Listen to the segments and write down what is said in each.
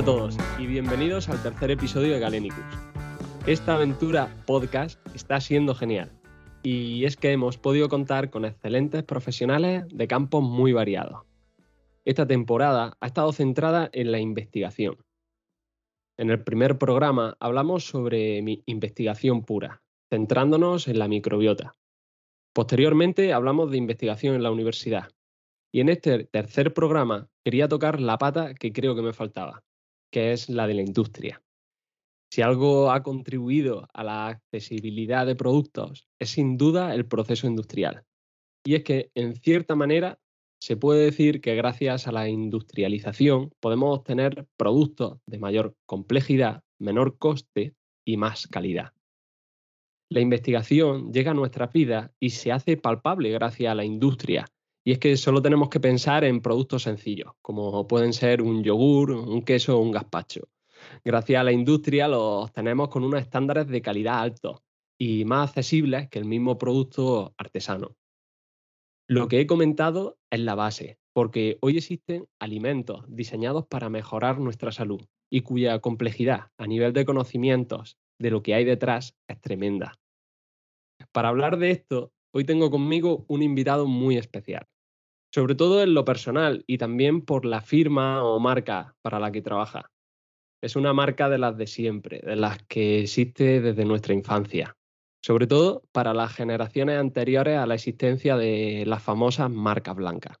A todos y bienvenidos al tercer episodio de Galenicus. Esta aventura podcast está siendo genial y es que hemos podido contar con excelentes profesionales de campos muy variados. Esta temporada ha estado centrada en la investigación. En el primer programa hablamos sobre mi investigación pura, centrándonos en la microbiota. Posteriormente hablamos de investigación en la universidad. Y en este tercer programa quería tocar la pata que creo que me faltaba, que es la de la industria. Si algo ha contribuido a la accesibilidad de productos, es sin duda el proceso industrial. Y es que, en cierta manera, se puede decir que gracias a la industrialización podemos obtener productos de mayor complejidad, menor coste y más calidad. La investigación llega a nuestras vidas y se hace palpable gracias a la industria. Y es que solo tenemos que pensar en productos sencillos, como pueden ser un yogur, un queso o un gazpacho. Gracias a la industria los tenemos con unos estándares de calidad altos y más accesibles que el mismo producto artesano. Lo que he comentado es la base, porque hoy existen alimentos diseñados para mejorar nuestra salud y cuya complejidad a nivel de conocimientos de lo que hay detrás es tremenda. Para hablar de esto, hoy tengo conmigo un invitado muy especial, sobre todo en lo personal y también por la firma o marca para la que trabaja. Es una marca de las de siempre, de las que existe desde nuestra infancia, sobre todo para las generaciones anteriores a la existencia de las famosas marcas blancas.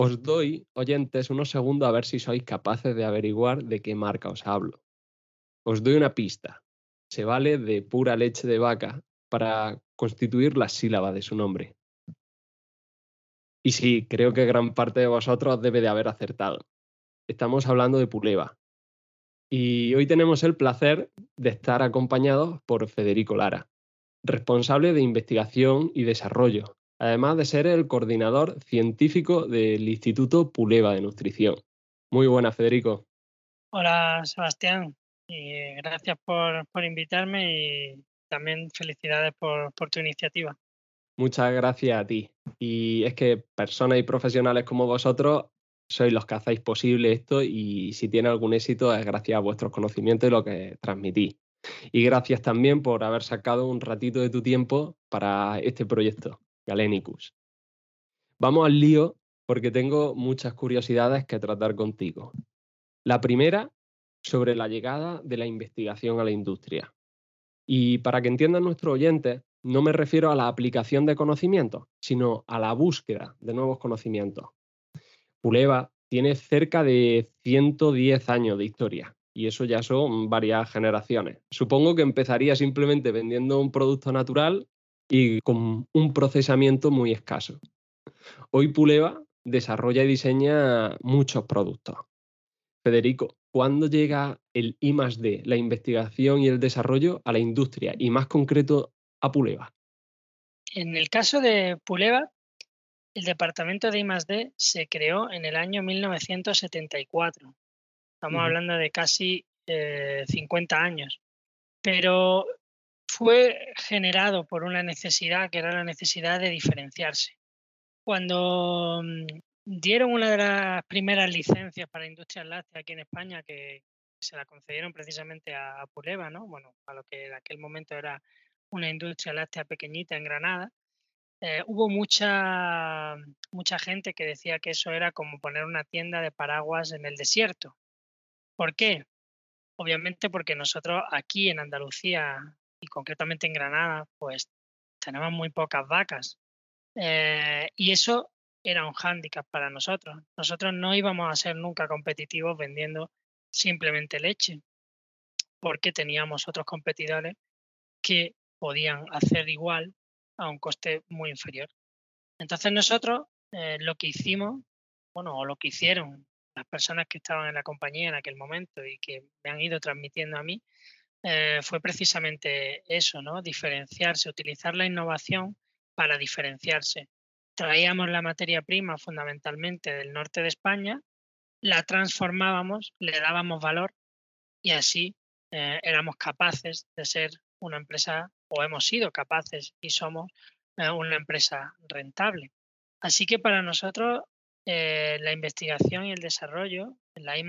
Os doy, oyentes, unos segundos a ver si sois capaces de averiguar de qué marca os hablo. Os doy una pista. Se vale de pura leche de vaca para constituir la sílaba de su nombre. Y sí, creo que gran parte de vosotros debe de haber acertado. Estamos hablando de Puleva. Y hoy tenemos el placer de estar acompañados por Federico Lara, responsable de investigación y desarrollo, además de ser el coordinador científico del Instituto Puleva de Nutrición. Muy buenas, Federico. Hola, Sebastián. Y gracias por, por invitarme y también felicidades por, tu iniciativa. Muchas gracias a ti. Y es que personas y profesionales como vosotros sois los que hacéis posible esto y si tiene algún éxito es gracias a vuestros conocimientos y lo que transmitís. Y gracias también por haber sacado un ratito de tu tiempo para este proyecto, Galenicus. Vamos al lío porque tengo muchas curiosidades que tratar contigo. La primera, sobre la llegada de la investigación a la industria. Y para que entiendan nuestros oyentes, no me refiero a la aplicación de conocimientos, sino a la búsqueda de nuevos conocimientos. Puleva tiene cerca de 110 años de historia y eso ya son varias generaciones. Supongo que empezaría simplemente vendiendo un producto natural y con un procesamiento muy escaso. Hoy Puleva desarrolla y diseña muchos productos. Federico, ¿cuándo llega el I D, la investigación y el desarrollo, a la industria y más concreto a Puleva? En el caso de Puleva, el departamento de I D se creó en el año 1974. Estamos hablando de casi 50 eh, años. Pero fue generado por una necesidad que era la necesidad de diferenciarse. Cuando mm, dieron una de las primeras licencias para industrias lácteas aquí en España que se la concedieron precisamente a, Puleva, ¿no? Bueno, a lo que en aquel momento era una industria láctea pequeñita en Granada. Eh, hubo mucha, mucha gente que decía que eso era como poner una tienda de paraguas en el desierto. ¿Por qué? Obviamente porque nosotros aquí en Andalucía y concretamente en Granada, pues tenemos muy pocas vacas. Eh, y eso era un hándicap para nosotros. Nosotros no íbamos a ser nunca competitivos vendiendo simplemente leche, porque teníamos otros competidores que podían hacer igual a un coste muy inferior. Entonces nosotros eh, lo que hicimos, bueno, o lo que hicieron las personas que estaban en la compañía en aquel momento y que me han ido transmitiendo a mí, eh, fue precisamente eso, ¿no? Diferenciarse, utilizar la innovación para diferenciarse traíamos la materia prima fundamentalmente del norte de España, la transformábamos, le dábamos valor y así eh, éramos capaces de ser una empresa, o hemos sido capaces y somos eh, una empresa rentable. Así que para nosotros eh, la investigación y el desarrollo, la I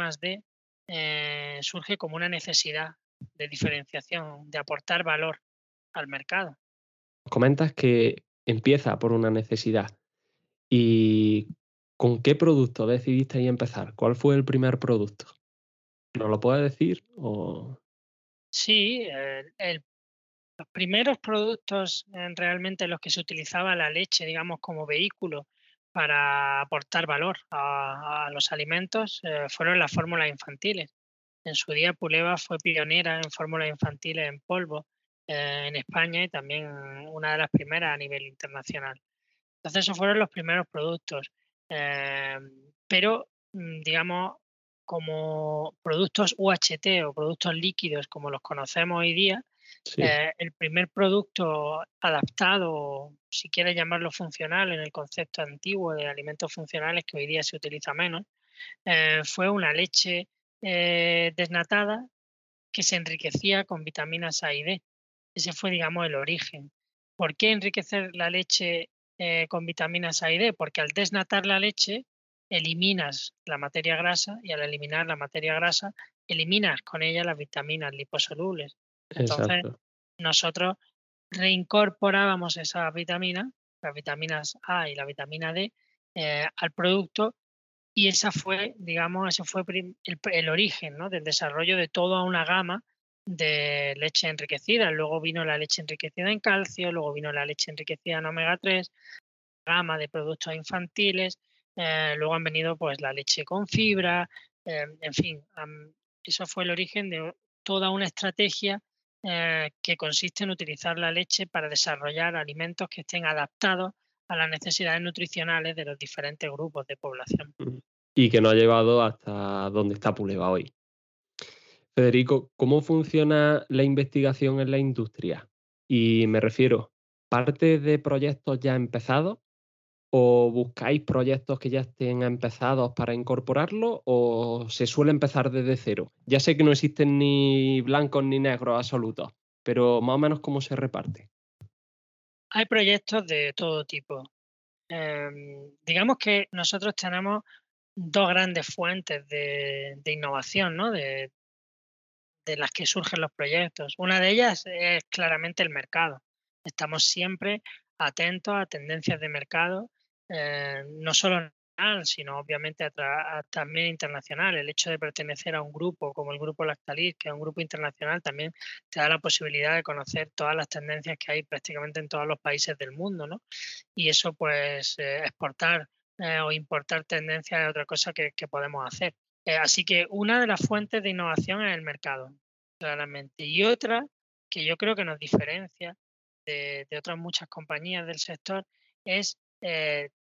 eh, surge como una necesidad de diferenciación, de aportar valor al mercado. Comentas que empieza por una necesidad. ¿Y con qué producto decidisteis empezar? ¿Cuál fue el primer producto? ¿Nos lo puedes decir? Sí, los primeros productos en realmente los que se utilizaba la leche, digamos, como vehículo para aportar valor a, los alimentos eh, fueron las fórmulas infantiles. En su día Puleva fue pionera en fórmulas infantiles en polvo eh, en España y también una de las primeras a nivel internacional. Entonces esos fueron los primeros productos. Eh, pero, mm, digamos, como productos UHT o productos líquidos como los conocemos hoy día, eh, el primer producto adaptado, si quieres llamarlo funcional, en el concepto antiguo de alimentos funcionales que hoy día se utiliza menos, eh, fue una leche desnatada que se enriquecía con vitaminas A y D. Ese fue, digamos, el origen. ¿Por qué enriquecer la leche con vitaminas A y D? Porque al desnatar la leche eliminas la materia grasa y al eliminar la materia grasa eliminas con ella las vitaminas liposolubles entonces, nosotros reincorporábamos esas vitaminas, las vitaminas A y la vitamina D, eh, al producto y esa fue, digamos, ese fue el, origen ¿no? del desarrollo de toda una gama de leche enriquecida. Luego vino la leche enriquecida en calcio, luego vino la leche enriquecida en omega 3, gama de productos infantiles, eh, luego han venido pues la leche con fibra, eh, en fin, eso fue el origen de toda una estrategia eh, que consiste en utilizar la leche para desarrollar alimentos que estén adaptados a las necesidades nutricionales de los diferentes grupos de población. Y que no ha llevado hasta donde está Puleva hoy. Federico, ¿cómo funciona la investigación en la industria? Y me refiero, ¿parte de proyectos ya empezados o buscáis proyectos que ya estén empezados para incorporarlo o se suele empezar desde cero? Ya sé que no existen ni blancos ni negros absolutos, pero más o menos cómo se reparte. Hay proyectos de todo tipo. Em, digamos que nosotros tenemos dos grandes fuentes de, innovación, ¿no? De, de las que surgen los proyectos. Una de ellas es claramente el mercado. Estamos siempre atentos a tendencias de mercado eh, no solo nacional, sino obviamente también internacional. El hecho de pertenecer a un grupo como el Grupo Lactalis, que es un grupo internacional, también te da la posibilidad de conocer todas las tendencias que hay prácticamente en todos los países del mundo, ¿no? Y eso, pues, eh, exportar eh, o importar tendencias es otra cosa que, podemos hacer. Así que una de las fuentes de innovación es el mercado, claramente. Y otra que yo creo que nos diferencia de, otras muchas compañías del sector es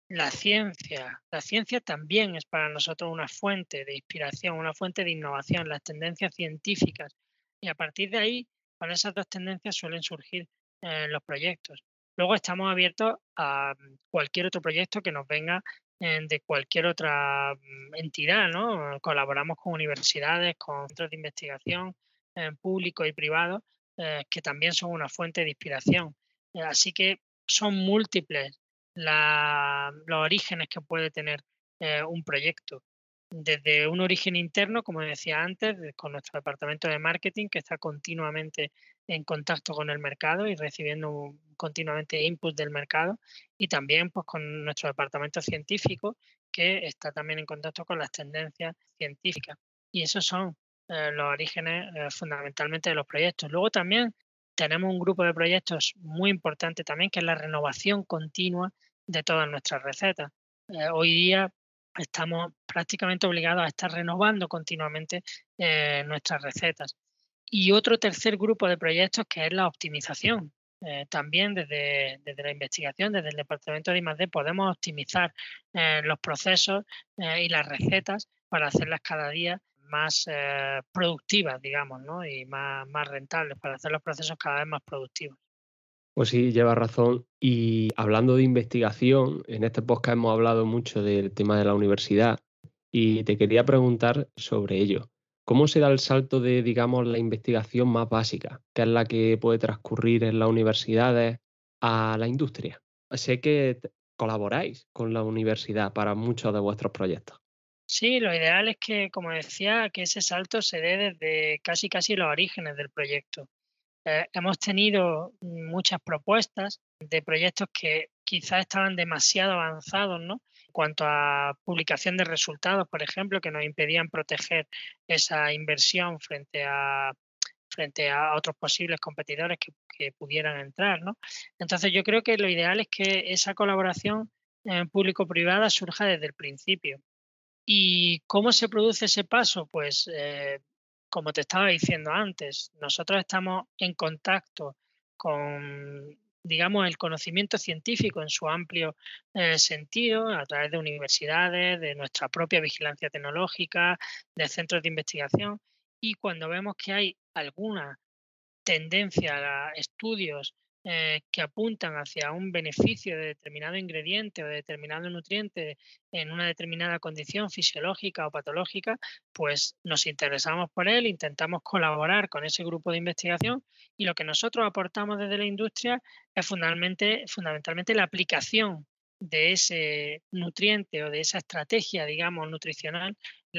la ciencia. La ciencia también es para nosotros una fuente de inspiración, una fuente de innovación, las tendencias científicas. Y a partir de ahí, con esas dos tendencias suelen surgir eh, los proyectos. Luego estamos abiertos a mm, cualquier otro proyecto que nos venga eh, de cualquier otra mm, entidad, ¿no? Colaboramos con universidades, con centros de investigación eh, públicos y privados, que también son una fuente de inspiración. así que son múltiples los orígenes que puede tener eh, un proyecto. Desde un origen interno, como decía antes, con nuestro departamento de marketing, que está continuamente en contacto con el mercado y recibiendo continuamente input del mercado, y también pues, con nuestro departamento científico, que está también en contacto con las tendencias científicas. Y esos son eh, los orígenes eh, fundamentalmente de los proyectos. Luego también tenemos un grupo de proyectos muy importante también, que es la renovación continua de todas nuestras recetas. Eh, hoy día estamos prácticamente obligados a estar renovando continuamente eh, nuestras recetas. Y otro tercer grupo de proyectos que es la optimización. Eh, también desde, desde, la investigación, desde el departamento de I+D, podemos optimizar los procesos y las recetas para hacerlas cada día más productivas, digamos, ¿no? y más, más rentables, para hacer los procesos cada vez más productivos. Pues sí, lleva razón. Y hablando de investigación, en este podcast hemos hablado mucho del tema de la universidad y te quería preguntar sobre ello. ¿Cómo se da el salto de, digamos, la investigación más básica, que es la que puede transcurrir en las universidades, a la industria? Sé que colaboráis con la universidad para muchos de vuestros proyectos. Sí, lo ideal es que, como decía, que ese salto se dé desde casi casi los orígenes del proyecto. Eh, hemos tenido muchas propuestas de proyectos que quizás estaban demasiado avanzados, ¿no? En cuanto a publicación de resultados, por ejemplo, que nos impedían proteger esa inversión frente a frente a otros posibles competidores que, pudieran entrar, ¿no? Entonces yo creo que lo ideal es que esa colaboración público-privada surja desde el principio. ¿Y cómo se produce ese paso? Pues, eh, como te estaba diciendo antes, nosotros estamos en contacto con, digamos, el conocimiento científico en su amplio eh, sentido, a través de universidades, de nuestra propia vigilancia tecnológica, de centros de investigación. Y cuando vemos que hay alguna tendencia a estudios eh, que apuntan hacia un beneficio de determinado ingrediente o de determinado nutriente en una determinada condición fisiológica o patológica, pues nos interesamos por él, intentamos colaborar con ese grupo de investigación y lo que nosotros aportamos desde la industria es fundamentalmente, fundamentalmente la aplicación de ese nutriente o de esa estrategia, digamos, nutricional,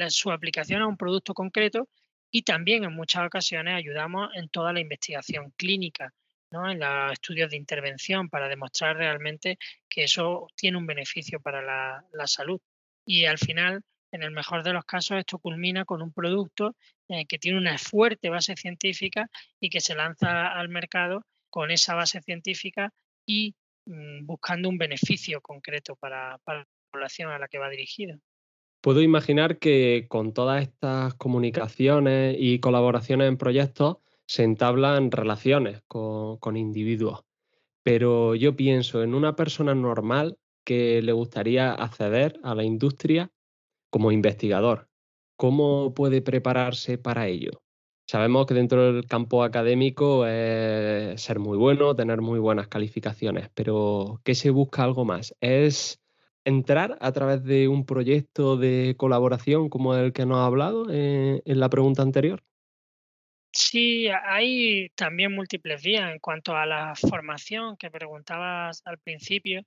su aplicación a un producto concreto y también en muchas ocasiones ayudamos en toda la investigación clínica en los estudios de intervención para demostrar realmente que eso tiene un beneficio para la, salud. Y al final, en el mejor de los casos, esto culmina con un producto eh, que tiene una fuerte base científica y que se lanza al mercado con esa base científica y mm, buscando un beneficio concreto para, para la población a la que va dirigido. Puedo imaginar que con todas estas comunicaciones y colaboraciones en proyectos, se entablan relaciones con, individuos. Pero yo pienso en una persona normal que le gustaría acceder a la industria como investigador. ¿Cómo puede prepararse para ello? Sabemos que dentro del campo académico es ser muy bueno, tener muy buenas calificaciones, pero ¿qué se busca algo más? ¿Es entrar a través de un proyecto de colaboración como el que nos ha hablado eh, en la pregunta anterior? Sí, hay también múltiples vías en cuanto a la formación que preguntabas al principio.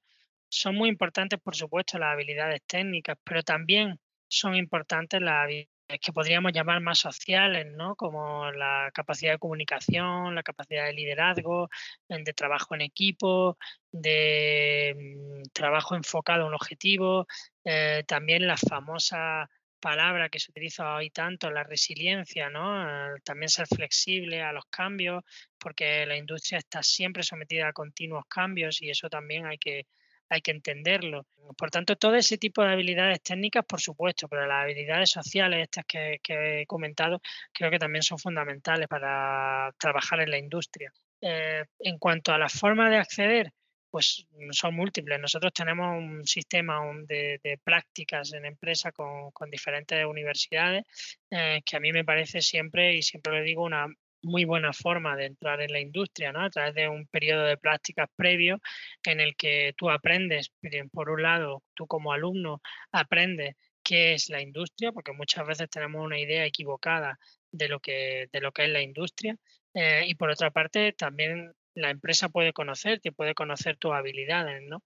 Son muy importantes, por supuesto, las habilidades técnicas, pero también son importantes las habilidades que podríamos llamar más sociales, ¿no? Como la capacidad de comunicación, la capacidad de liderazgo, de trabajo en equipo, de mm, trabajo enfocado a un objetivo, eh, también la famosa palabra que se utiliza hoy tanto, la resiliencia, ¿no? También ser flexible a los cambios, porque la industria está siempre sometida a continuos cambios y eso también hay que, hay que entenderlo. Por tanto, todo ese tipo de habilidades técnicas, por supuesto, pero las habilidades sociales, estas que, que he comentado, creo que también son fundamentales para trabajar en la industria. Eh, en cuanto a la forma de acceder, pues mm, son múltiples. Nosotros tenemos un sistema de, prácticas en empresa con, diferentes universidades eh, que a mí me parece siempre, y siempre le digo, una muy buena forma de entrar en la industria, ¿no? A través de un periodo de prácticas previo en el que tú aprendes, por un lado, tú como alumno aprendes qué es la industria, porque muchas veces tenemos una idea equivocada de lo que, de lo que es la industria. Eh, y por otra parte, también la empresa puede conocerte, puede conocer tus habilidades, ¿no?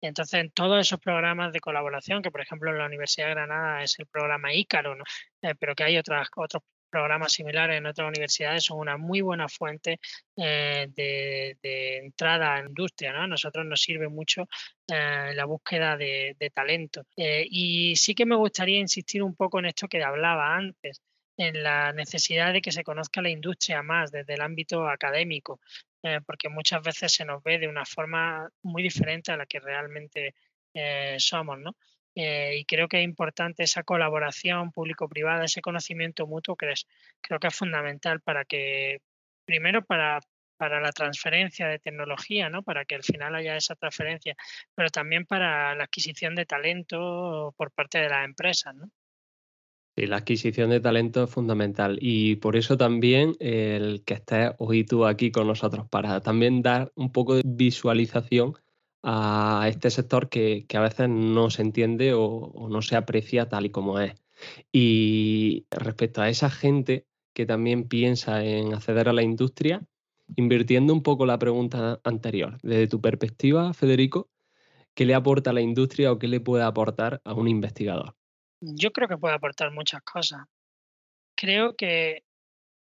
Entonces, en todos esos programas de colaboración, que por ejemplo en la Universidad de Granada es el programa Ícaro, ¿no? Eh, pero que hay otras, otros programas similares en otras universidades, son una muy buena fuente eh, de, entrada a industria, ¿no? A nosotros nos sirve mucho eh, la búsqueda de talento. y sí que me gustaría insistir un poco en esto que hablaba antes, en la necesidad de que se conozca la industria más desde el ámbito académico, eh, porque muchas veces se nos ve de una forma muy diferente a la que realmente eh, somos, ¿no? Eh, y creo que es importante esa colaboración público-privada, ese conocimiento mutuo, que es, creo que es fundamental para que, primero, para, para la transferencia de tecnología, ¿no? Para que al final haya esa transferencia, pero también para la adquisición de talento por parte de las empresas, ¿no? La adquisición de talento es fundamental y por eso también el que estés hoy tú aquí con nosotros para también dar un poco de visualización a este sector que, a veces no se entiende o, no se aprecia tal y como es. Y respecto a esa gente que también piensa en acceder a la industria, invirtiendo un poco la pregunta anterior, desde tu perspectiva, Federico, ¿qué le aporta a la industria o qué le puede aportar a un investigador? Yo creo que puede aportar muchas cosas. Creo que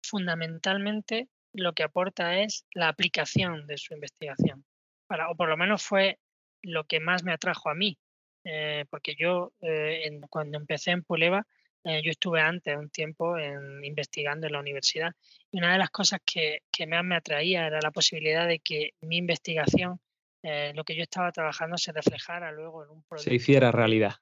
fundamentalmente lo que aporta es la aplicación de su investigación. Para, o por lo menos fue lo que más me atrajo a mí, eh, porque yo eh, cuando empecé en Puleva, eh, yo estuve antes un tiempo en, investigando en la universidad y una de las cosas que, que más me atraía era la posibilidad de que mi investigación, lo que yo estaba trabajando, se reflejara luego en un producto. Se hiciera realidad.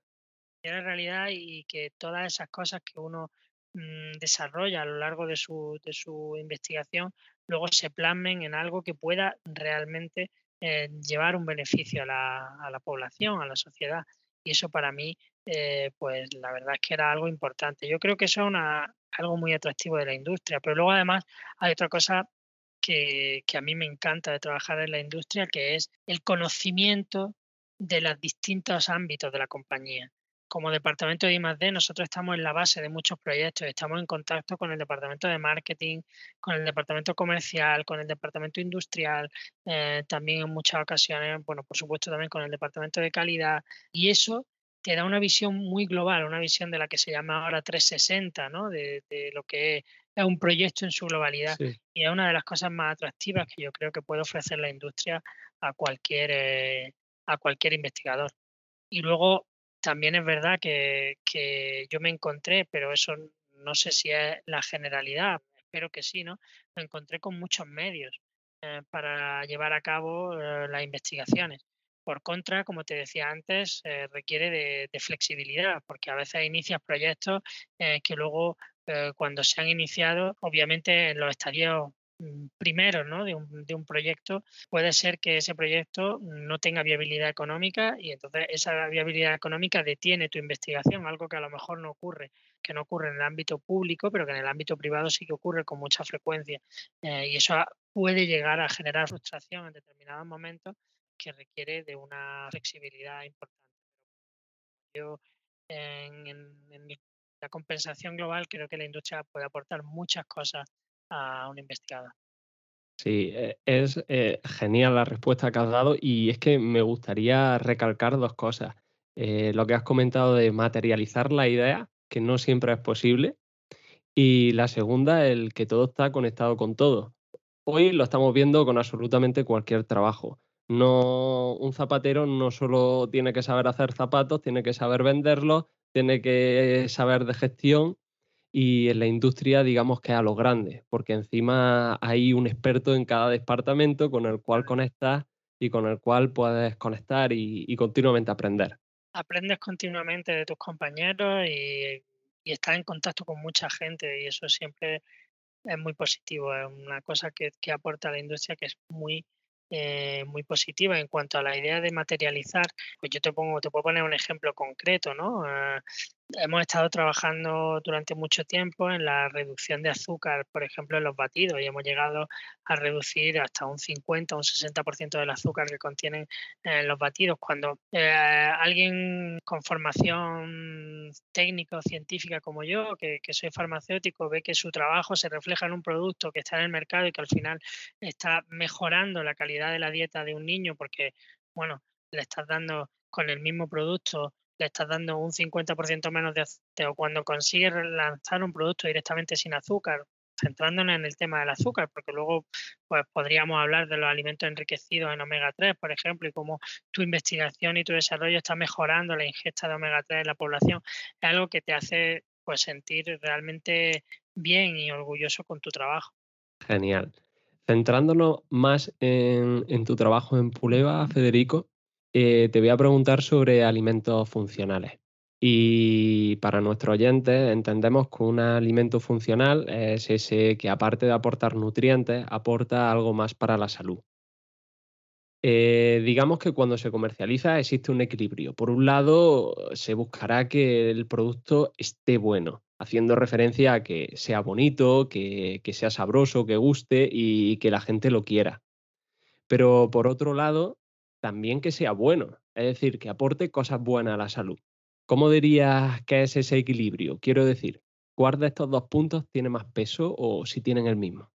Hiciera realidad y que todas esas cosas que uno mm, desarrolla a lo largo de su, de su investigación luego se plasmen en algo que pueda realmente eh, llevar un beneficio a la, a la, población, a la sociedad. Y eso para mí, eh, pues la verdad es que era algo importante. Yo creo que eso es una, algo muy atractivo de la industria, pero luego además hay otra cosa que, que a mí me encanta de trabajar en la industria, que es el conocimiento de los distintos ámbitos de la compañía como departamento de I+D, nosotros estamos en la base de muchos proyectos, estamos en contacto con el departamento de marketing, con el departamento comercial, con el departamento industrial, eh, también en muchas ocasiones, bueno, por supuesto también con el departamento de calidad, y eso te da una visión muy global, una visión de la que se llama ahora 360, ¿no? De, lo que es un proyecto en su globalidad. Y es una de las cosas más atractivas que yo creo que puede ofrecer la industria a cualquier, eh, a cualquier investigador. Y luego también es verdad que, yo me encontré, pero eso no sé si es la generalidad, espero que sí, ¿no? Me encontré con muchos medios eh, para llevar a cabo eh, las investigaciones. Por contra, como te decía antes, eh, requiere de, flexibilidad, porque a veces inicias proyectos que luego, cuando se han iniciado, obviamente en los estadios primero ¿no? de, un, de un proyecto, puede ser que ese proyecto no tenga viabilidad económica y entonces esa viabilidad económica detiene tu investigación, algo que a lo mejor no ocurre, que no ocurre en el ámbito público, pero que en el ámbito privado sí que ocurre con mucha frecuencia. Eh, y eso puede llegar a generar frustración en determinados momentos que requiere de una flexibilidad importante. Yo en la compensación global creo que la industria puede aportar muchas cosas a un investigador. Sí, e, es eh, genial la respuesta que has dado y es que me gustaría recalcar dos cosas. Eh, lo que has comentado de materializar la idea, que no siempre es posible, y la segunda, el que todo está conectado con todo. Hoy lo estamos viendo con absolutamente cualquier trabajo. No, un zapatero no solo tiene que saber hacer zapatos, tiene que saber venderlos, tiene que saber de gestión y en la industria digamos que a lo grande, porque encima hay un experto en cada departamento con el cual conectas y con el cual puedes conectar y, continuamente aprender. Aprendes continuamente de tus compañeros y, estás en contacto con mucha gente y eso siempre es muy positivo, es una cosa que, que aporta a la industria que es muy, eh, muy positiva en cuanto a la idea de materializar, pues yo te pongo, te puedo poner un ejemplo concreto, ¿no? Eh, hemos estado trabajando durante mucho tiempo en la reducción de azúcar, por ejemplo, en los batidos, y hemos llegado a reducir hasta un 50 o un 60% del azúcar que contienen eh, los batidos. Cuando eh, alguien con formación técnica o científica como yo, que, que soy farmacéutico, ve que su trabajo se refleja en un producto que está en el mercado y que al final está mejorando la calidad de la dieta de un niño porque, bueno, le estás dando con el mismo producto le estás dando un 50% menos de azúcar o cuando consigues lanzar un producto directamente sin azúcar, centrándonos en el tema del azúcar, porque luego pues, podríamos hablar de los alimentos enriquecidos en omega 3, por ejemplo, y cómo tu investigación y tu desarrollo está mejorando la ingesta de omega 3 en la población, es algo que te hace pues sentir realmente bien y orgulloso con tu trabajo. Genial. Centrándonos más en, en tu trabajo en Puleva, Federico, eh, te voy a preguntar sobre alimentos funcionales. Y para nuestros oyentes entendemos que un alimento funcional es ese que aparte de aportar nutrientes, aporta algo más para la salud. Eh, digamos que cuando se comercializa existe un equilibrio. Por un lado, se buscará que el producto esté bueno, haciendo referencia a que sea bonito, que sea sabroso, que guste y que la gente lo quiera. Pero por otro lado, también que sea bueno, es decir, que aporte cosas buenas a la salud. ¿Cómo dirías que es ese equilibrio? Quiero decir, ¿cuál de estos dos puntos tiene más peso o si tienen el mismo?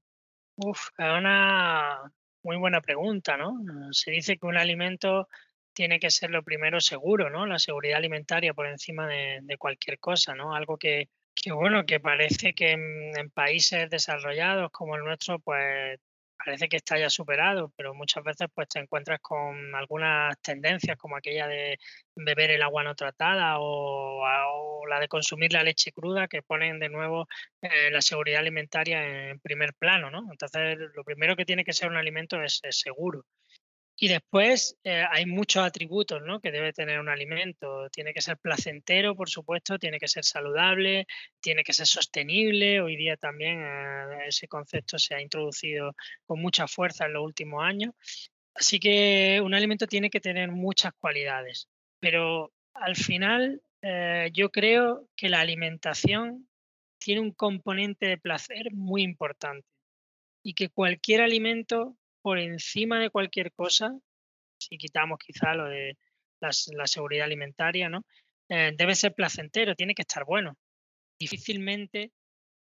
Uf, es una muy buena pregunta, ¿no? Se dice que un alimento tiene que ser lo primero seguro, ¿no? La seguridad alimentaria por encima de, cualquier cosa, ¿no? Algo que, bueno, que parece que en, países desarrollados como el nuestro, pues parece que está ya superado, pero muchas veces pues te encuentras con algunas tendencias como aquella de beber el agua no tratada o, la de consumir la leche cruda que ponen de nuevo eh, la seguridad alimentaria en primer plano, ¿no? Entonces lo primero que tiene que ser un alimento es seguro. Y después eh, hay muchos atributos ¿no? que debe tener un alimento. Tiene que ser placentero, por supuesto, tiene que ser saludable, tiene que ser sostenible. Hoy día también eh, ese concepto se ha introducido con mucha fuerza en los últimos años. Así que un alimento tiene que tener muchas cualidades. Pero al final eh, yo creo que la alimentación tiene un componente de placer muy importante y que cualquier alimento por encima de cualquier cosa, si quitamos quizá lo de la, seguridad alimentaria, ¿no? Eh, debe ser placentero, tiene que estar bueno. Difícilmente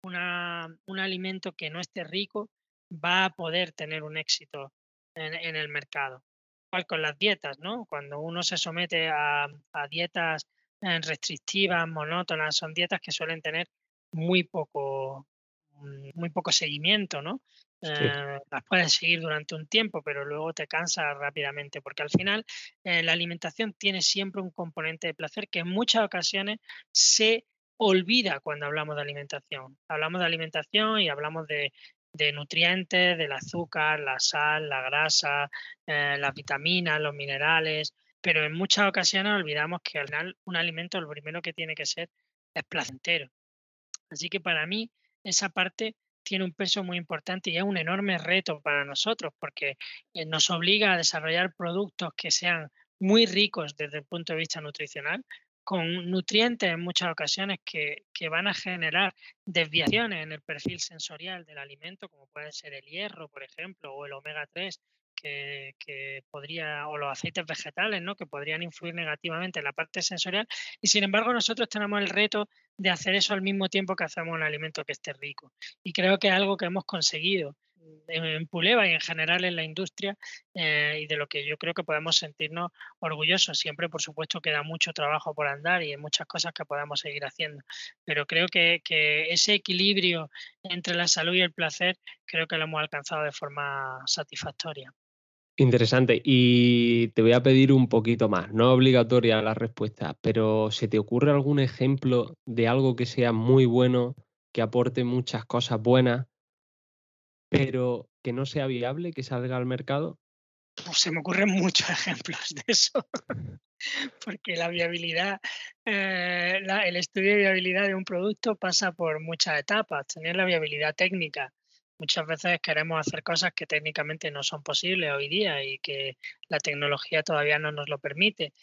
un alimento que no esté rico va a poder tener un éxito en, el mercado. Igual con las dietas, ¿no? Cuando uno se somete a, a dietas eh, restrictivas, monótonas, son dietas que suelen tener muy poco, muy poco seguimiento, ¿no? Eh, las puedes seguir durante un tiempo, pero luego te cansas rápidamente, porque al final eh, la alimentación tiene siempre un componente de placer que en muchas ocasiones se olvida cuando hablamos de alimentación. Hablamos de alimentación y hablamos de, nutrientes, del azúcar, la sal, la grasa, eh, las vitaminas, los minerales, pero en muchas ocasiones olvidamos que al final un alimento lo primero que tiene que ser es placentero. Así que para mí esa parte tiene un peso muy importante y es un enorme reto para nosotros porque eh, nos obliga a desarrollar productos que sean muy ricos desde el punto de vista nutricional, con nutrientes en muchas ocasiones que, que, van a generar desviaciones en el perfil sensorial del alimento, como puede ser el hierro, por ejemplo, o el omega 3, que, podría, o los aceites vegetales, ¿no? que podrían influir negativamente en la parte sensorial. Y sin embargo, nosotros tenemos el reto de hacer eso al mismo tiempo que hacemos un alimento que esté rico. Y creo que es algo que hemos conseguido en, Puleva y en general en la industria eh, y de lo que yo creo que podemos sentirnos orgullosos. Siempre, por supuesto, queda mucho trabajo por andar y hay muchas cosas que podemos seguir haciendo, pero creo que, que ese equilibrio entre la salud y el placer creo que lo hemos alcanzado de forma satisfactoria. Interesante. Y te voy a pedir un poquito más. No es obligatoria la respuesta, pero ¿se te ocurre algún ejemplo de algo que sea muy bueno, que aporte muchas cosas buenas, pero que no sea viable, que salga al mercado? Pues se me ocurren muchos ejemplos de eso. Porque la viabilidad, eh, el estudio de viabilidad de un producto pasa por muchas etapas. Tener la viabilidad técnica, muchas veces queremos hacer cosas que técnicamente no son posibles hoy día y que la tecnología todavía no nos lo permite.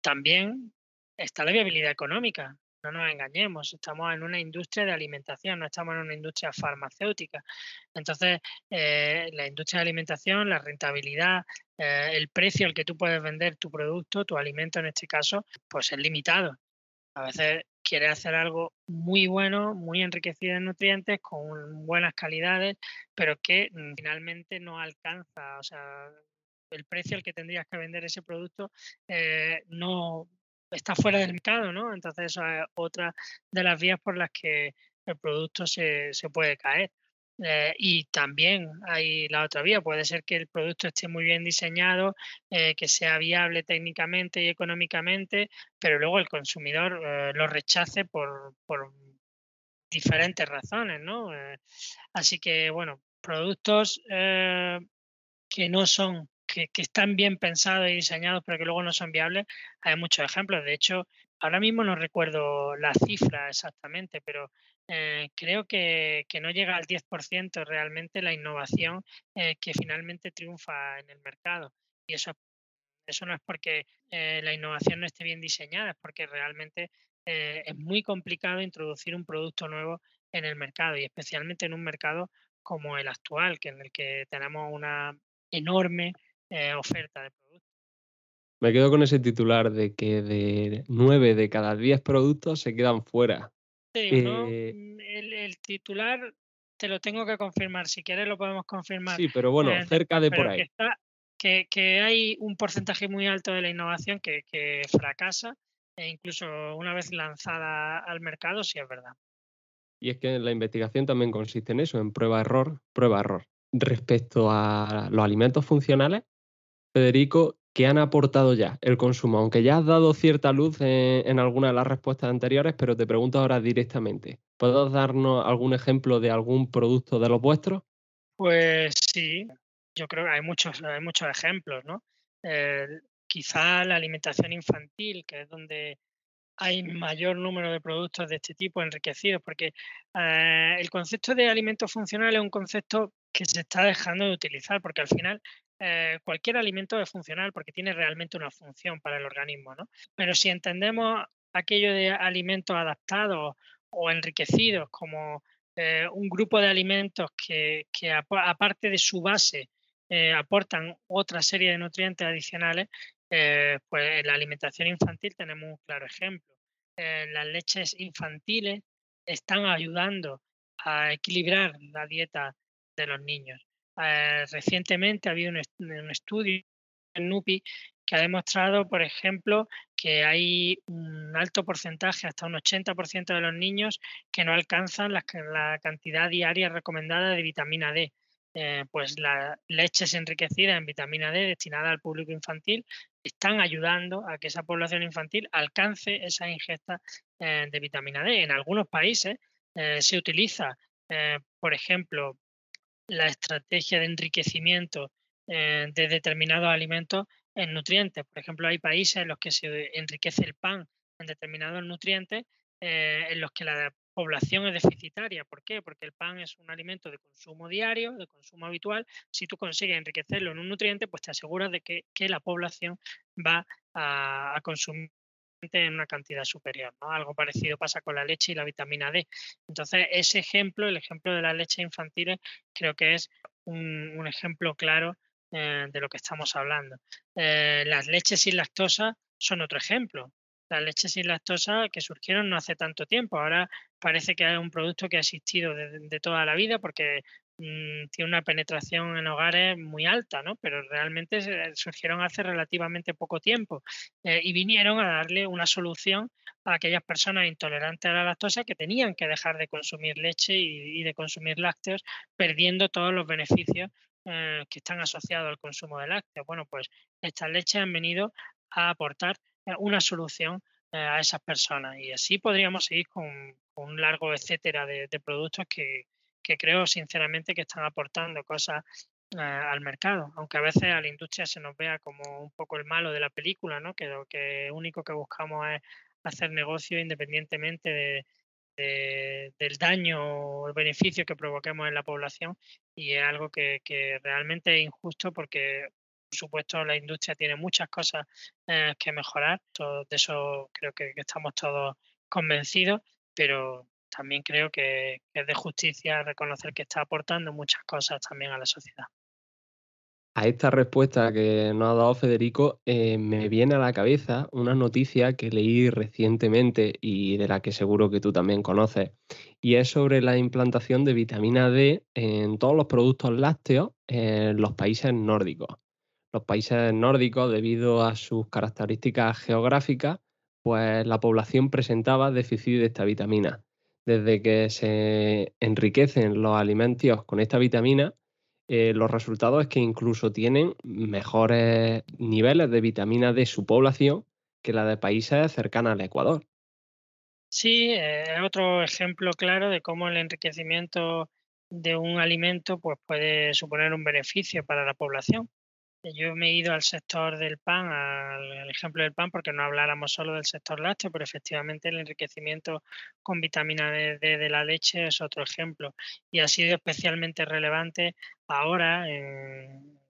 También está la viabilidad económica. No nos engañemos, estamos en una industria de alimentación, no estamos en una industria farmacéutica. Entonces, eh, la industria de alimentación, la rentabilidad, eh, el precio al que tú puedes vender tu producto, tu alimento en este caso, pues es limitado. A veces quiere hacer algo muy bueno, muy enriquecido en nutrientes, con buenas calidades, pero que mm, finalmente no alcanza, o sea, el precio al que tendrías que vender ese producto eh, no está fuera del mercado, ¿no? Entonces eso es otra de las vías por las que el producto se, se puede caer. Eh, y también hay la otra vía, puede ser que el producto esté muy bien diseñado, eh, que sea viable técnicamente y económicamente, pero luego el consumidor eh, lo rechace por, diferentes razones, ¿no? así que, bueno, productos que no son, que, que están bien pensados y diseñados, pero que luego no son viables, hay muchos ejemplos. De hecho, ahora mismo no recuerdo la cifra exactamente, pero eh, creo que, no llega al 10% realmente la innovación eh, que finalmente triunfa en el mercado. Y eso, eso no es porque eh, la innovación no esté bien diseñada, es porque realmente es muy complicado introducir un producto nuevo en el mercado y especialmente en un mercado como el actual, que en el que tenemos una enorme oferta de productos. Me quedo con ese titular de que de 9 de cada 10 productos se quedan fuera. Eh, mm, el, titular te lo tengo que confirmar. Si quieres lo podemos confirmar. Sí, pero bueno, cerca de por ahí. que, hay un porcentaje muy alto de la innovación que, que fracasa e incluso una vez lanzada al mercado, sí es verdad. Y es que la investigación también consiste en eso, en prueba-error, prueba-error. Respecto a los alimentos funcionales, Federico, ¿qué han aportado ya el consumo? Aunque ya has dado cierta luz en, en algunas de las respuestas anteriores, pero te pregunto ahora directamente. ¿Puedes darnos algún ejemplo de algún producto de los vuestros? Pues sí, yo creo que hay muchos, hay muchos ejemplos, ¿no? quizá la alimentación infantil, que es donde hay mayor número de productos de este tipo enriquecidos, porque eh, el concepto de alimento funcional es un concepto que se está dejando de utilizar, porque al final eh, cualquier alimento es funcional porque tiene realmente una función para el organismo, ¿no? Pero si entendemos aquello de alimentos adaptados o enriquecidos como eh, un grupo de alimentos que, que aparte de su base aportan otra serie de nutrientes adicionales, eh, pues en la alimentación infantil tenemos un claro ejemplo. Eh, las leches infantiles están ayudando a equilibrar la dieta de los niños. Eh, recientemente ha habido un, estudio en NUPI que ha demostrado, por ejemplo, que hay un alto porcentaje, hasta un 80% de los niños que no alcanzan la, cantidad diaria recomendada de vitamina D. pues las leches enriquecidas en vitamina D destinadas al público infantil están ayudando a que esa población infantil alcance esa ingesta eh, de vitamina D. En algunos países eh, se utiliza, eh, por ejemplo, la estrategia de enriquecimiento de determinados alimentos en nutrientes. Por ejemplo, hay países en los que se enriquece el pan en determinados nutrientes, en los que la población es deficitaria. ¿Por qué? Porque el pan es un alimento de consumo diario, de consumo habitual. Si tú consigues enriquecerlo en un nutriente, pues te aseguras de que, la población va a, consumir en una cantidad superior. Algo parecido pasa con la leche y la vitamina D. Entonces, ese ejemplo, el ejemplo de las leches infantiles, creo que es un, ejemplo claro eh, de lo que estamos hablando. Eh, las leches sin lactosa son otro ejemplo las leches sin lactosa que surgieron no hace tanto tiempo. Ahora parece que es un producto que ha existido de, toda la vida porque mm, tiene una penetración en hogares muy alta, ¿no? Pero realmente surgieron hace relativamente poco tiempo eh, y vinieron a darle una solución a aquellas personas intolerantes a la lactosa que tenían que dejar de consumir leche y, de consumir lácteos, perdiendo todos los beneficios eh, que están asociados al consumo de lácteos. Bueno, pues estas leches han venido a aportar eh, una solución a esas personas. Y así podríamos seguir con, un largo etcétera de, productos que, creo sinceramente que están aportando cosas eh, al mercado, aunque a veces a la industria se nos vea como un poco el malo de la película, ¿no? que lo que único que buscamos es hacer negocio independientemente del daño o el beneficio que provoquemos en la población y es algo que, que realmente es injusto porque por supuesto, la industria tiene muchas cosas eh, que mejorar, de eso creo que, estamos todos convencidos, pero también creo que, es de justicia reconocer que está aportando muchas cosas también a la sociedad. A esta respuesta que nos ha dado Federico, eh, me viene a la cabeza una noticia que leí recientemente y de la que seguro que tú también conoces, y es sobre la implantación de vitamina D en todos los productos lácteos en los países nórdicos los países nórdicos, debido a sus características geográficas, pues la población presentaba déficit de esta vitamina. Desde que se enriquecen los alimentos con esta vitamina, eh, los resultados es que incluso tienen mejores niveles de vitamina de su población que la de países cercanos al Ecuador. Sí, es eh, otro ejemplo claro de cómo el enriquecimiento de un alimento pues, puede suponer un beneficio para la población. Yo me he ido al sector del pan, al, ejemplo del pan, porque no habláramos solo del sector lácteo, pero efectivamente el enriquecimiento con vitamina D de, la leche es otro ejemplo. Y ha sido especialmente relevante ahora en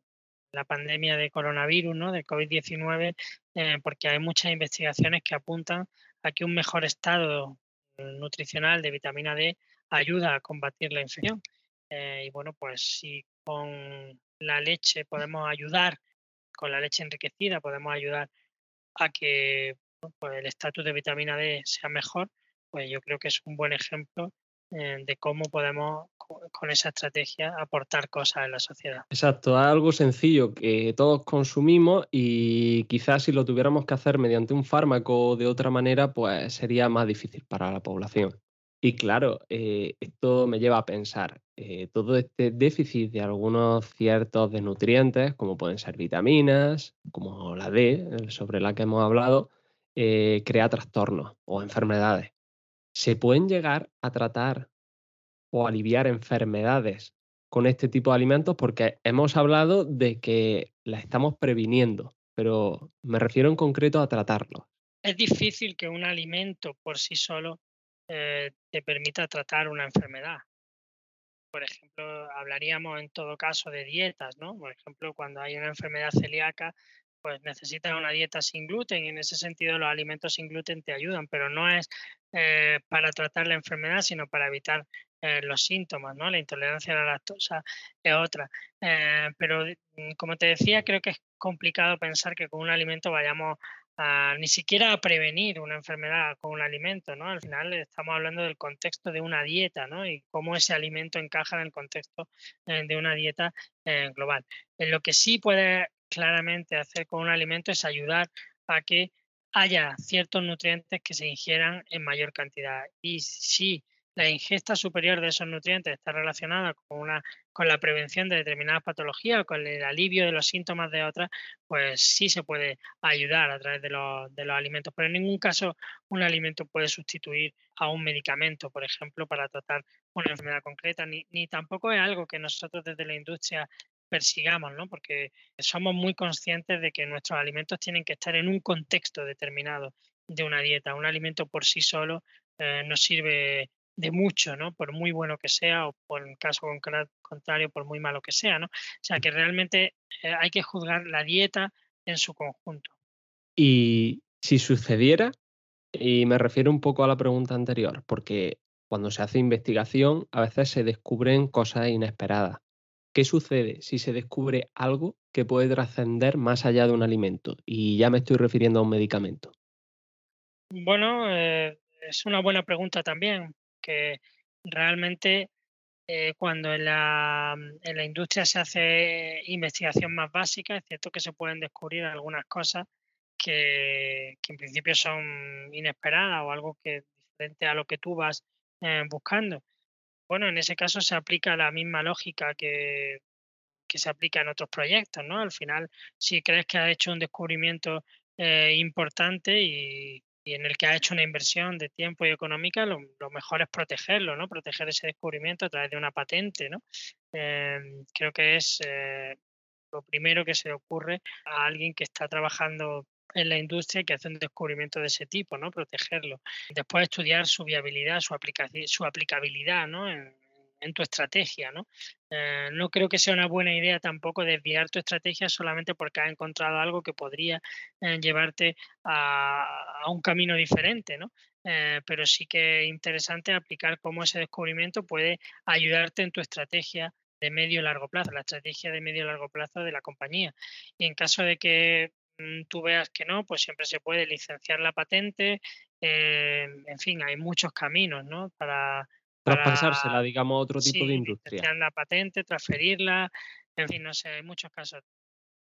la pandemia de coronavirus, ¿no? de COVID-19, eh, porque hay muchas investigaciones que apuntan a que un mejor estado nutricional de vitamina D ayuda a combatir la infección. Eh, y bueno, pues si con la leche podemos ayudar, con la leche enriquecida podemos ayudar a que pues el estatus de vitamina D sea mejor, pues yo creo que es un buen ejemplo eh, de cómo podemos con esa estrategia aportar cosas en la sociedad. Exacto, algo sencillo que todos consumimos y quizás si lo tuviéramos que hacer mediante un fármaco o de otra manera, pues sería más difícil para la población. Y claro, eh, esto me lleva a pensar, eh, todo este déficit de algunos ciertos de nutrientes, como pueden ser vitaminas, como la D, sobre la que hemos hablado, eh, crea trastornos o enfermedades. ¿Se pueden llegar a tratar o aliviar enfermedades con este tipo de alimentos? Porque hemos hablado de que la estamos previniendo, pero me refiero en concreto a tratarlo. Es difícil que un alimento por sí solo eh, te permita tratar una enfermedad. Por ejemplo, hablaríamos en todo caso de dietas, ¿no? Por ejemplo, cuando hay una enfermedad celíaca, pues necesitas una dieta sin gluten y en ese sentido los alimentos sin gluten te ayudan, pero no es eh, para tratar la enfermedad, sino para evitar eh, los síntomas, ¿no? La intolerancia a la lactosa es otra. pero mm, como te decía, creo que es complicado pensar que con un alimento vayamos ni siquiera a prevenir una enfermedad con un alimento, ¿no? Al final estamos hablando del contexto de una dieta, ¿no? Y cómo ese alimento encaja en el contexto eh, de una dieta eh, global. En lo que sí puede claramente hacer con un alimento es ayudar a que haya ciertos nutrientes que se ingieran en mayor cantidad. Y si la ingesta superior de esos nutrientes está relacionada con, una, con la prevención de determinadas patologías o con el alivio de los síntomas de otras, pues sí se puede ayudar a través de los, de los alimentos. Pero en ningún caso un alimento puede sustituir a un medicamento, por ejemplo, para tratar una enfermedad concreta, ni, ni tampoco es algo que nosotros desde la industria persigamos, ¿no? Porque somos muy conscientes de que nuestros alimentos tienen que estar en un contexto determinado de una dieta. Un alimento por sí solo eh, no sirve de mucho, ¿no? Por muy bueno que sea o por el caso contrario, por muy malo que sea, ¿no? O sea que realmente eh, hay que juzgar la dieta en su conjunto. Y si sucediera, y me refiero un poco a la pregunta anterior, porque cuando se hace investigación a veces se descubren cosas inesperadas. ¿Qué sucede si se descubre algo que puede trascender más allá de un alimento? Y ya me estoy refiriendo a un medicamento. Bueno, eh, es una buena pregunta también, que realmente eh, cuando en la, en la, industria se hace investigación más básica, es cierto que se pueden descubrir algunas cosas que, que en principio son inesperadas o algo que diferente a lo que tú vas eh, buscando. Bueno, en ese caso se aplica la misma lógica que, que se aplica en otros proyectos, ¿no? Al final, si crees que has hecho un descubrimiento eh, importante y, y en el que ha hecho una inversión de tiempo y económica, lo, mejor es protegerlo, ¿no? Proteger ese descubrimiento a través de una patente, ¿no? Em, creo que es eh, lo primero que se le ocurre a alguien que está trabajando en la industria que hace un descubrimiento de ese tipo, ¿no? Protegerlo. Después estudiar su viabilidad, su, su aplicabilidad, ¿no? En tu estrategia, ¿no? Eh, no creo que sea una buena idea tampoco desviar tu estrategia solamente porque has encontrado algo que podría eh, llevarte a, un camino diferente, ¿no? Eh, pero sí que es interesante aplicar cómo ese descubrimiento puede ayudarte en tu estrategia de medio y largo plazo, la estrategia de medio y largo plazo de la compañía. Y en caso de que mm, tú veas que no, pues siempre se puede licenciar la patente. en fin, hay muchos caminos ¿no? para, traspasársela, digamos, a otro tipo de industria. la patente, transferirla, en fin, no sé, hay muchos casos.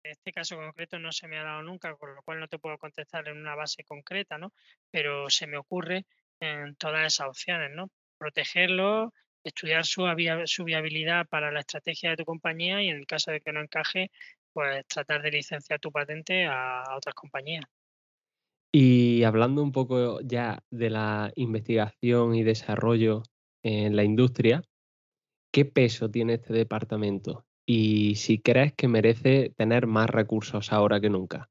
Este caso concreto no se me ha dado nunca, con lo cual no te puedo contestar en una base concreta, ¿no? Pero se me ocurre en todas esas opciones, ¿no? Protegerlo, estudiar su, su viabilidad para la estrategia de tu compañía y en el caso de que no encaje, pues tratar de licenciar tu patente a otras compañías. Y hablando un poco ya de la investigación y desarrollo en la industria, ¿qué peso tiene este departamento? Y si crees que merece tener más recursos ahora que nunca.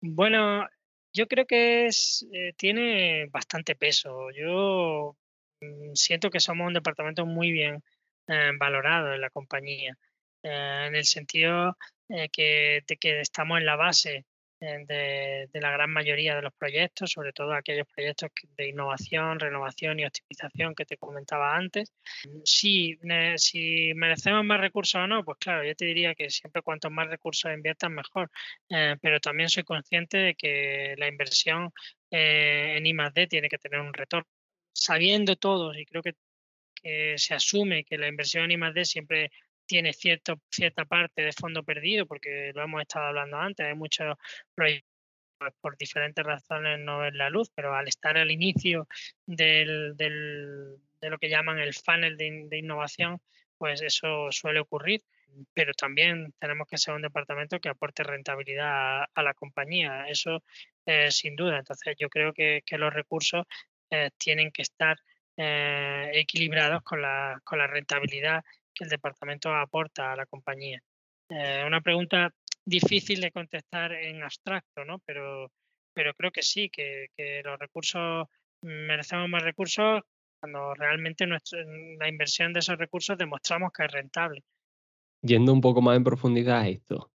bueno, yo creo que es, eh, tiene bastante peso. Yo mm, siento que somos un departamento muy bien eh, valorado en la compañía, eh, en el sentido que, de que estamos en la base de, la gran mayoría de los proyectos, sobre todo aquellos proyectos de innovación, renovación y optimización que te comentaba antes. Si, si merecemos más recursos o no, pues claro, yo te diría que siempre cuanto más recursos inviertas, mejor. Eh, pero también soy consciente de que la inversión eh, en I+.D. tiene que tener un retorno. Sabiendo todos, y creo que se asume que la inversión en I+.D. siempre tiene cierto, cierta parte de fondo perdido, porque lo hemos estado hablando antes, hay muchos proyectos por diferentes razones no ven la luz, pero al estar al inicio del, del, de lo que llaman el funnel de, de, innovación, pues eso suele ocurrir. Pero también tenemos que ser un departamento que aporte rentabilidad a, la compañía, eso sin duda. Entonces yo creo que, que los recursos eh, tienen que estar eh, equilibrados con la, con la rentabilidad que el departamento aporta a la compañía. Eh, una pregunta difícil de contestar en abstracto, ¿no? Pero, pero creo que sí, que, los recursos, merecemos más recursos cuando realmente nuestra, la inversión de esos recursos demostramos que es rentable. Yendo un poco más en profundidad a esto,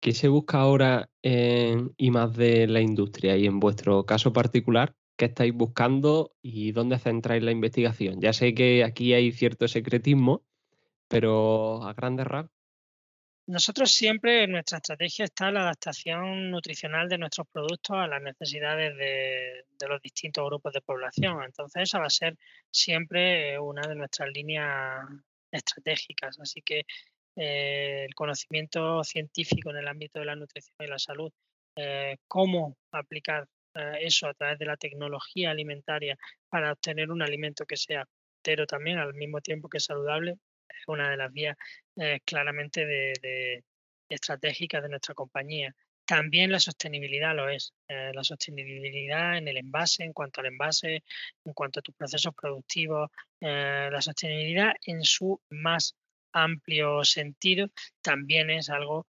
¿qué se busca ahora en más de la industria y en vuestro caso particular? ¿Qué estáis buscando y dónde centráis la investigación? Ya sé que aquí hay cierto secretismo, pero a grandes rasgos. Nosotros siempre en nuestra estrategia está la adaptación nutricional de nuestros productos a las necesidades de, los distintos grupos de población. Entonces esa va a ser siempre una de nuestras líneas estratégicas. Así que eh, el conocimiento científico en el ámbito de la nutrición y la salud, eh, cómo aplicar eh, eso a través de la tecnología alimentaria para obtener un alimento que sea entero también al mismo tiempo que saludable, es una de las vías eh, claramente de, estratégicas de nuestra compañía. También la sostenibilidad lo es. Eh, la sostenibilidad en el envase, en cuanto al envase, en cuanto a tus procesos productivos, eh, la sostenibilidad en su más amplio sentido también es algo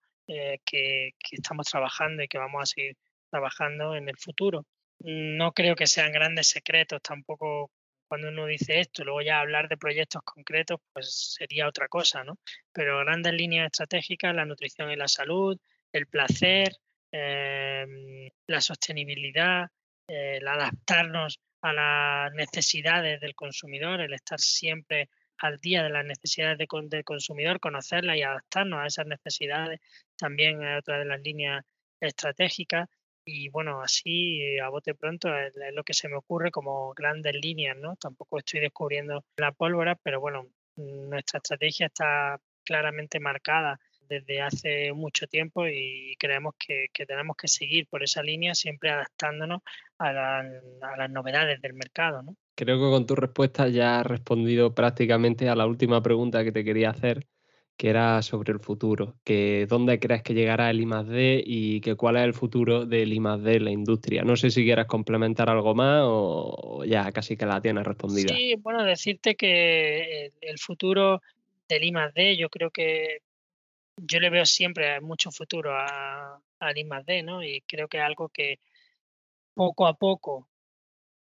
que estamos trabajando y que vamos a seguir trabajando en el futuro. No creo que sean grandes secretos tampoco cuando uno dice esto, luego ya hablar de proyectos concretos, pues sería otra cosa, ¿no? Pero grandes líneas estratégicas, la nutrición y la salud, el placer, eh, la sostenibilidad, eh, el adaptarnos a las necesidades del consumidor, el estar siempre al día de las necesidades de, del consumidor, conocerlas y adaptarnos a esas necesidades, también es otra de las líneas estratégicas y bueno, así a bote pronto es, lo que se me ocurre como grandes líneas, ¿no? Tampoco estoy descubriendo la pólvora, pero bueno, nuestra estrategia está claramente marcada desde hace mucho tiempo y creemos que, tenemos que seguir por esa línea, siempre adaptándonos a, a las novedades del mercado, ¿no? Creo que con tu respuesta ya has respondido prácticamente a la última pregunta que te quería hacer, que era sobre el futuro, que dónde crees que llegará el I+D y que cuál es el futuro del I+D en la industria. No sé si quieras complementar algo más o ya casi que la tienes respondida. Sí, bueno, decirte que el futuro del I+D yo creo que yo le veo siempre mucho futuro a, al I+D, ¿no? Y creo que es algo que poco a poco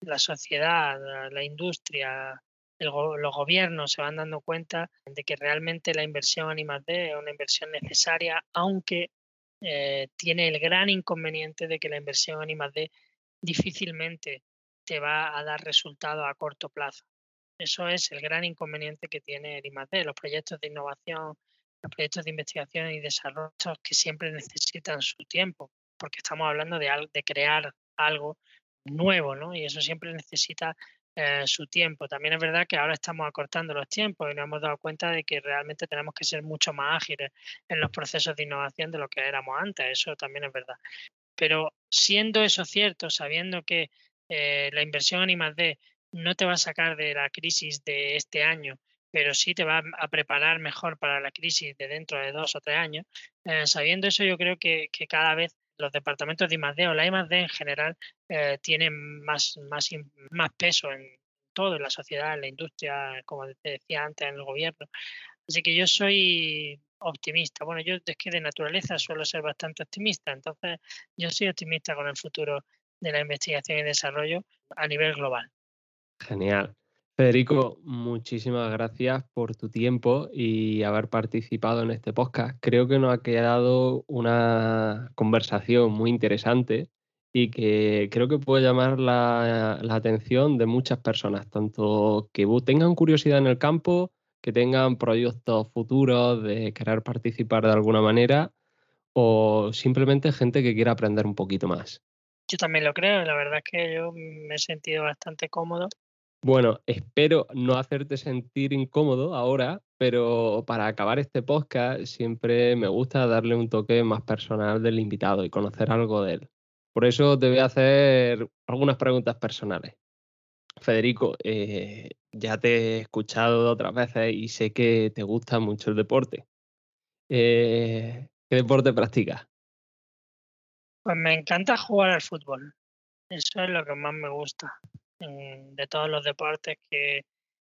la sociedad, la industria, los gobiernos se van dando cuenta de que realmente la inversión en I+.D. es una inversión necesaria, aunque eh, tiene el gran inconveniente de que la inversión en I+.D. difícilmente te va a dar resultados a corto plazo. Eso es el gran inconveniente que tiene el I+.D. Los proyectos de innovación, los proyectos de investigación y desarrollo que siempre necesitan su tiempo, porque estamos hablando de, de crear algo nuevo, ¿no? Y eso siempre necesita eh, su tiempo. También es verdad que ahora estamos acortando los tiempos y nos hemos dado cuenta de que realmente tenemos que ser mucho más ágiles en los procesos de innovación de lo que éramos antes. Eso también es verdad. Pero siendo eso cierto, sabiendo que eh, la inversión en I+.D. no te va a sacar de la crisis de este año, pero sí te va a preparar mejor para la crisis de dentro de dos o tres años, eh, sabiendo eso yo creo que, que cada vez los departamentos de I+.D. o la I+.D. en general eh, tienen más, más, más peso en todo, en la sociedad, en la industria, como te decía antes, en el gobierno. Así que yo soy optimista. Bueno, yo es que de naturaleza suelo ser bastante optimista, entonces yo soy optimista con el futuro de la investigación y desarrollo a nivel global. Genial. Federico, muchísimas gracias por tu tiempo y haber participado en este podcast. Creo que nos ha quedado una conversación muy interesante y que creo que puede llamar la, atención de muchas personas, tanto que tengan curiosidad en el campo, que tengan proyectos futuros de querer participar de alguna manera o simplemente gente que quiera aprender un poquito más. Yo también lo creo, la verdad es que yo me he sentido bastante cómodo Bueno, espero no hacerte sentir incómodo ahora, pero para acabar este podcast siempre me gusta darle un toque más personal del invitado y conocer algo de él. Por eso te voy a hacer algunas preguntas personales. Federico, eh, ya te he escuchado otras veces y sé que te gusta mucho el deporte. Eh, ¿Qué deporte practicas? Pues me encanta jugar al fútbol. Eso es lo que más me gusta. De todos los deportes que,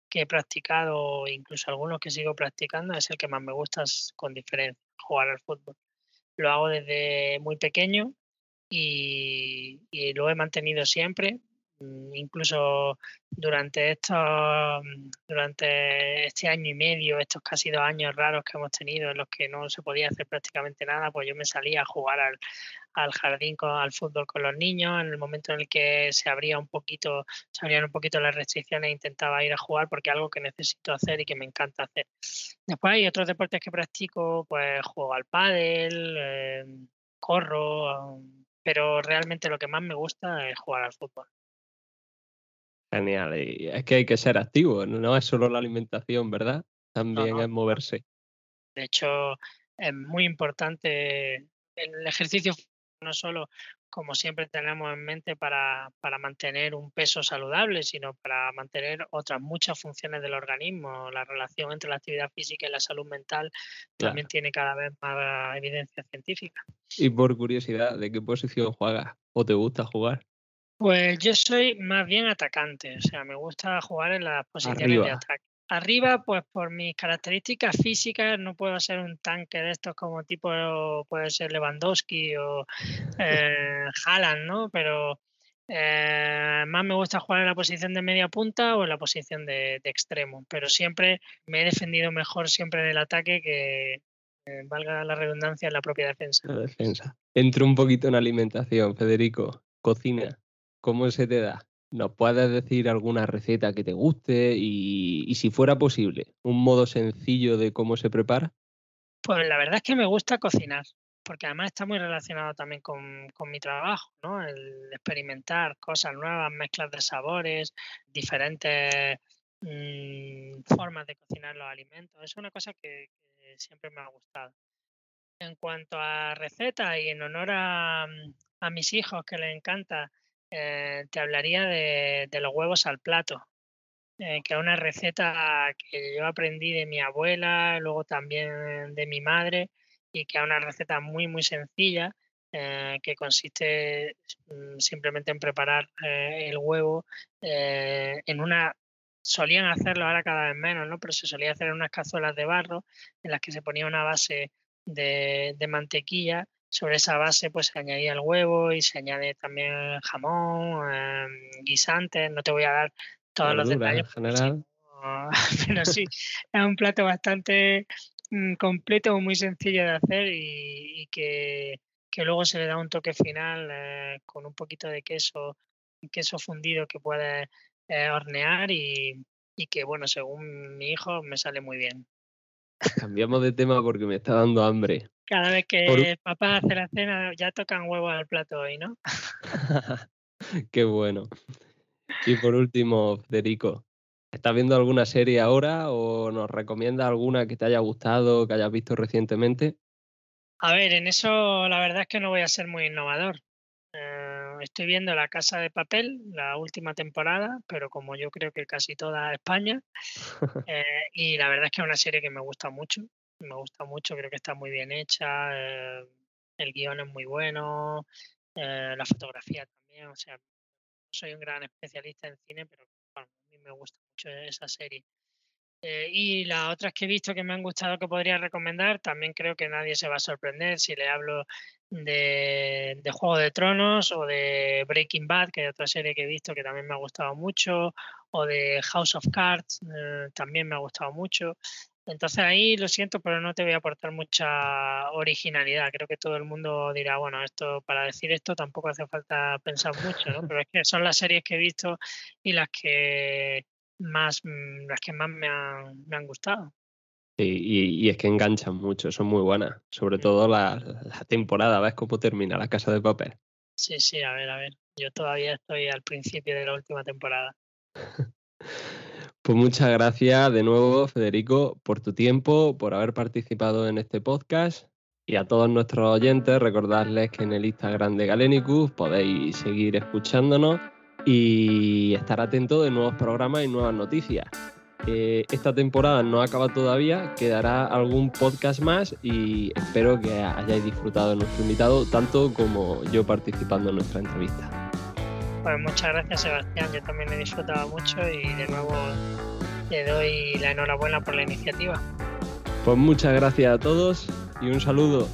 que, he practicado, incluso algunos que sigo practicando, es el que más me gusta con diferencia, jugar al fútbol. Lo hago desde muy pequeño y, y lo he mantenido siempre. Mm, incluso durante estos mm, durante este año y medio, estos casi dos años raros que hemos tenido en los que no se podía hacer prácticamente nada, pues yo me salía a jugar al, al jardín con al fútbol con los niños. En el momento en el que se abría un poquito, se abrían un poquito las restricciones, intentaba ir a jugar porque es algo que necesito hacer y que me encanta hacer. Después hay otros deportes que practico, pues juego al pádel, eh, corro, pero realmente lo que más me gusta es jugar al fútbol. Genial. Y es que hay que ser activo, no es solo la alimentación, ¿verdad? También es moverse. De hecho, es muy importante el ejercicio, no solo como siempre tenemos en mente para, para, mantener un peso saludable, sino para mantener otras muchas funciones del organismo. La relación entre la actividad física y la salud mental también tiene cada vez más evidencia científica. Y por curiosidad, ¿de qué posición juegas o te gusta jugar? Pues yo soy más bien atacante, o sea, me gusta jugar en las posiciones de ataque. Arriba, pues por mis características físicas, no puedo ser un tanque de estos como tipo puede ser Lewandowski o eh, Haaland, ¿no? Pero eh, más me gusta jugar en la posición de media punta o en la posición de, extremo. Pero siempre me he defendido mejor siempre en el ataque que, eh, valga la redundancia, en la propia defensa. La defensa. Entro un poquito en alimentación, Federico. Cocina. ¿Cómo se te da? ¿Nos puedes decir alguna receta que te guste y, si fuera posible, un modo sencillo de cómo se prepara? Pues la verdad es que me gusta cocinar, porque además está muy relacionado también con, mi trabajo, ¿no? El experimentar cosas nuevas, mezclas de sabores, diferentes mm, formas de cocinar los alimentos. Es una cosa que, siempre me ha gustado. En cuanto a recetas y en honor a, a mis hijos que les encanta eh, te hablaría de, los huevos al plato, eh, que es una receta que yo aprendí de mi abuela, luego también de mi madre, y que es una receta muy, muy sencilla, eh, que consiste mm, simplemente en preparar el huevo en una solían hacerlo ahora cada vez menos, ¿no? Pero se solía hacer en unas cazuelas de barro en las que se ponía una base de, de mantequilla sobre esa base pues se añadía el huevo y se añade también jamón, eh, guisantes, no te voy a dar todos los detalles. General. pero sí, es un plato bastante mm, completo, muy sencillo de hacer y, que, luego se le da un toque final eh, con un poquito de queso, queso fundido que puedes eh, hornear y, y que bueno, según mi hijo me sale muy bien. Cambiamos de tema porque me está dando hambre. Cada vez que papá hace la cena ya tocan huevos al plato hoy, ¿no? Qué bueno. Y por último, Federico, ¿estás viendo alguna serie ahora o nos recomienda alguna que te haya gustado, que hayas visto recientemente? A ver, en eso la verdad es que no voy a ser muy innovador. Eh, estoy viendo La Casa de Papel, la última temporada, pero como yo creo que casi toda España, eh, y la verdad es que es una serie que me gusta mucho me gusta mucho, creo que está muy bien hecha, eh, el guion es muy bueno, eh, la fotografía también, o sea, soy un gran especialista en cine, pero a mí me gusta mucho esa serie. Eh, y las otras que he visto que me han gustado que podría recomendar, también creo que nadie se va a sorprender si le hablo de, de Juego de Tronos o de Breaking Bad, que es otra serie que he visto que también me ha gustado mucho, o de House of Cards, también me ha gustado mucho. Entonces ahí lo siento, pero no te voy a aportar mucha originalidad. Creo que todo el mundo dirá, bueno, esto para decir esto tampoco hace falta pensar mucho, ¿no? Pero es que son las series que he visto y las que más, mm, las que más me han, me han gustado. y, es que enganchan mucho, son muy buenas. Sobre mm. todo la, la temporada, ¿ves cómo termina la casa de papel? Sí, sí, a ver, a ver. Yo todavía estoy al principio de la última temporada. Pues muchas gracias de nuevo, Federico, por tu tiempo, por haber participado en este podcast. Y a todos nuestros oyentes, recordarles que en el Instagram de Galenicus podéis seguir escuchándonos y estar atentos de nuevos programas y nuevas noticias. Eh, esta temporada no acaba todavía, quedará algún podcast más y espero que hayáis disfrutado de nuestro invitado tanto como yo participando en nuestra entrevista. Pues muchas gracias Sebastián, yo también he disfrutado mucho y de nuevo te doy la enhorabuena por la iniciativa. Pues muchas gracias a todos y un saludo.